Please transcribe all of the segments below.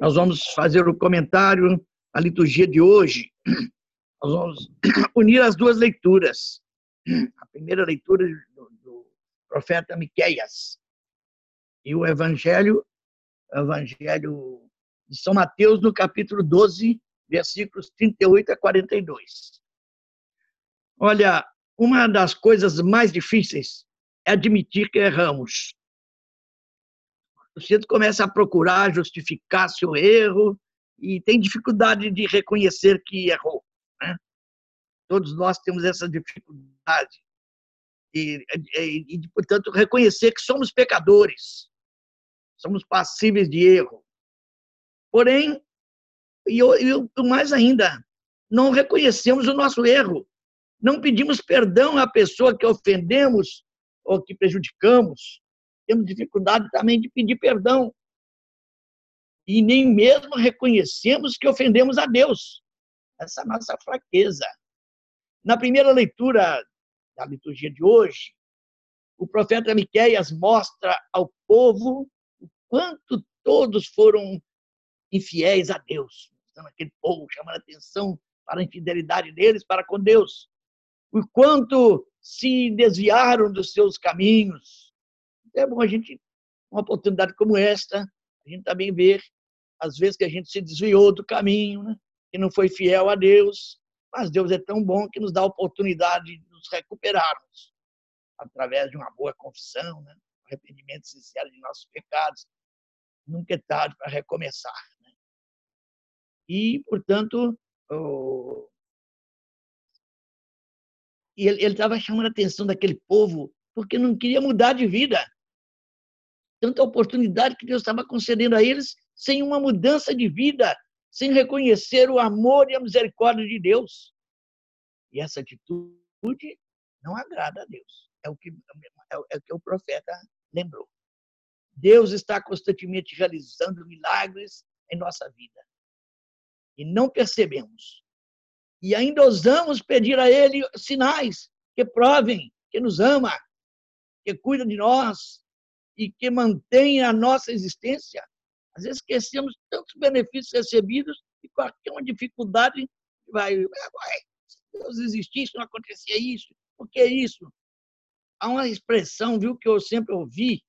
Nós vamos fazer o comentário à liturgia de hoje. Nós vamos unir as duas leituras. A primeira leitura do, do profeta Miqueias e o evangelho, o evangelho de São Mateus, no capítulo 12, versículos 38 a 42. Olha, uma das coisas mais difíceis é admitir que erramos. O sujeito começa a procurar justificar seu erro e tem dificuldade de reconhecer que errou. Né? Todos nós temos essa dificuldade. E, e, e, portanto, reconhecer que somos pecadores, somos passíveis de erro. Porém, e, e mais ainda, não reconhecemos o nosso erro, não pedimos perdão à pessoa que ofendemos ou que prejudicamos. Temos dificuldade também de pedir perdão. E nem mesmo reconhecemos que ofendemos a Deus. Essa é nossa fraqueza. Na primeira leitura da liturgia de hoje, o profeta Miqueias mostra ao povo o quanto todos foram infiéis a Deus. Aquele povo chamando a atenção para a infidelidade deles para com Deus o quanto se desviaram dos seus caminhos. É bom a gente, uma oportunidade como esta, a gente também ver, às vezes, que a gente se desviou do caminho, né? que não foi fiel a Deus, mas Deus é tão bom que nos dá a oportunidade de nos recuperarmos através de uma boa confissão, né? arrependimento sincero de nossos pecados. Nunca é tarde para recomeçar. Né? E, portanto, e ele estava chamando a atenção daquele povo porque não queria mudar de vida. Tanta oportunidade que Deus estava concedendo a eles sem uma mudança de vida, sem reconhecer o amor e a misericórdia de Deus. E essa atitude não agrada a Deus. É o que, é o, é que o profeta lembrou. Deus está constantemente realizando milagres em nossa vida. E não percebemos. E ainda ousamos pedir a Ele sinais que provem que nos ama, que cuida de nós e que mantém a nossa existência. Às vezes esquecemos tantos benefícios recebidos e qualquer uma dificuldade vai, se Deus existisse, não acontecia isso. Por que isso? Há uma expressão, viu, que eu sempre ouvi,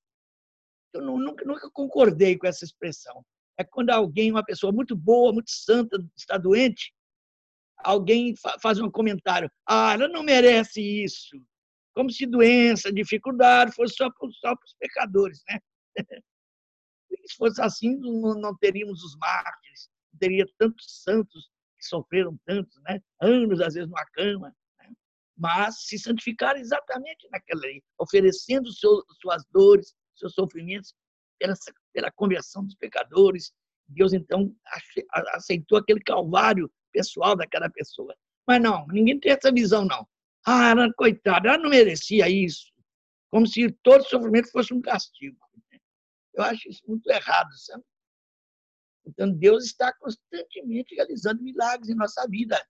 eu nunca, nunca concordei com essa expressão. É quando alguém, uma pessoa muito boa, muito santa, está doente, alguém faz um comentário, ah, ela não merece isso. Como se doença, dificuldade fosse só para, só para os pecadores, né? Se fosse assim, não, não teríamos os mártires, não teria tantos santos que sofreram tantos, né? Anos, às vezes, numa cama. Né? Mas se santificaram exatamente naquela lei, oferecendo seu, suas dores, seus sofrimentos pela, pela conversão dos pecadores. Deus, então, aceitou aquele calvário pessoal daquela pessoa. Mas não, ninguém tem essa visão, não. Ah, ela, coitada, ela não merecia isso. Como se todo sofrimento fosse um castigo. Eu acho isso muito errado, sabe? Então, Deus está constantemente realizando milagres em nossa vida.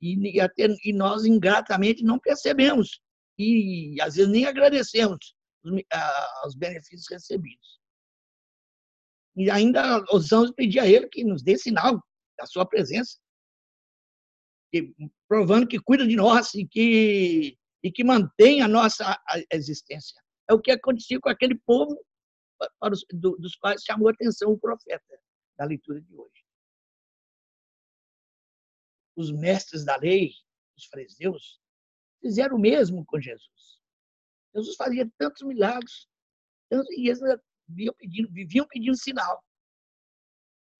E, até, e nós, ingratamente, não percebemos. E, às vezes, nem agradecemos os, os benefícios recebidos. E ainda ousamos pedir a Ele que nos dê sinal da Sua presença que, provando que cuida de nós e que, e que mantém a nossa existência. É o que acontecia com aquele povo para os, do, dos quais chamou a atenção o profeta da leitura de hoje. Os mestres da lei, os fariseus, fizeram o mesmo com Jesus. Jesus fazia tantos milagres, tantos, e eles viviam pedindo, viviam pedindo sinal.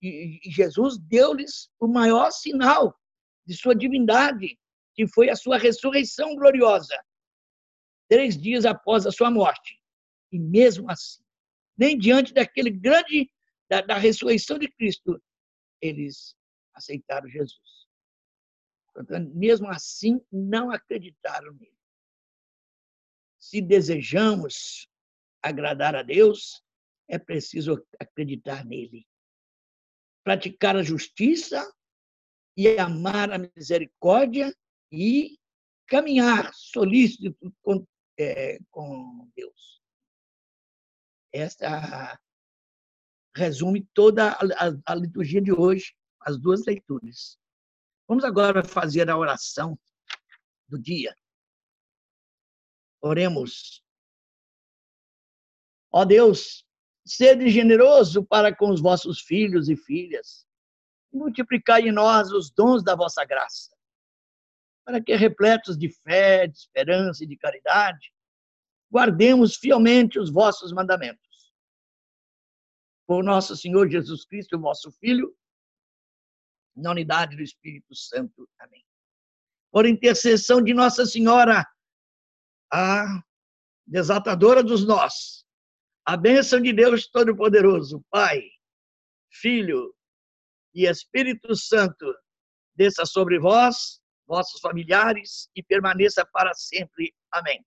E, e Jesus deu-lhes o maior sinal de sua divindade, que foi a sua ressurreição gloriosa, três dias após a sua morte. E mesmo assim, nem diante daquele grande, da, da ressurreição de Cristo, eles aceitaram Jesus. Portanto, mesmo assim, não acreditaram nele. Se desejamos agradar a Deus, é preciso acreditar nele. Praticar a justiça e amar a misericórdia e caminhar solícito com, é, com Deus. Esta resume toda a, a, a liturgia de hoje, as duas leituras. Vamos agora fazer a oração do dia. Oremos. Ó Deus, sede generoso para com os vossos filhos e filhas. Multiplicai em nós os dons da vossa graça, para que, repletos de fé, de esperança e de caridade, guardemos fielmente os vossos mandamentos. Por nosso Senhor Jesus Cristo, vosso Filho, na unidade do Espírito Santo. Amém. Por intercessão de Nossa Senhora, a desatadora dos nós, a bênção de Deus Todo-Poderoso, Pai, Filho e Espírito Santo, desça sobre vós, vossos familiares e permaneça para sempre. Amém.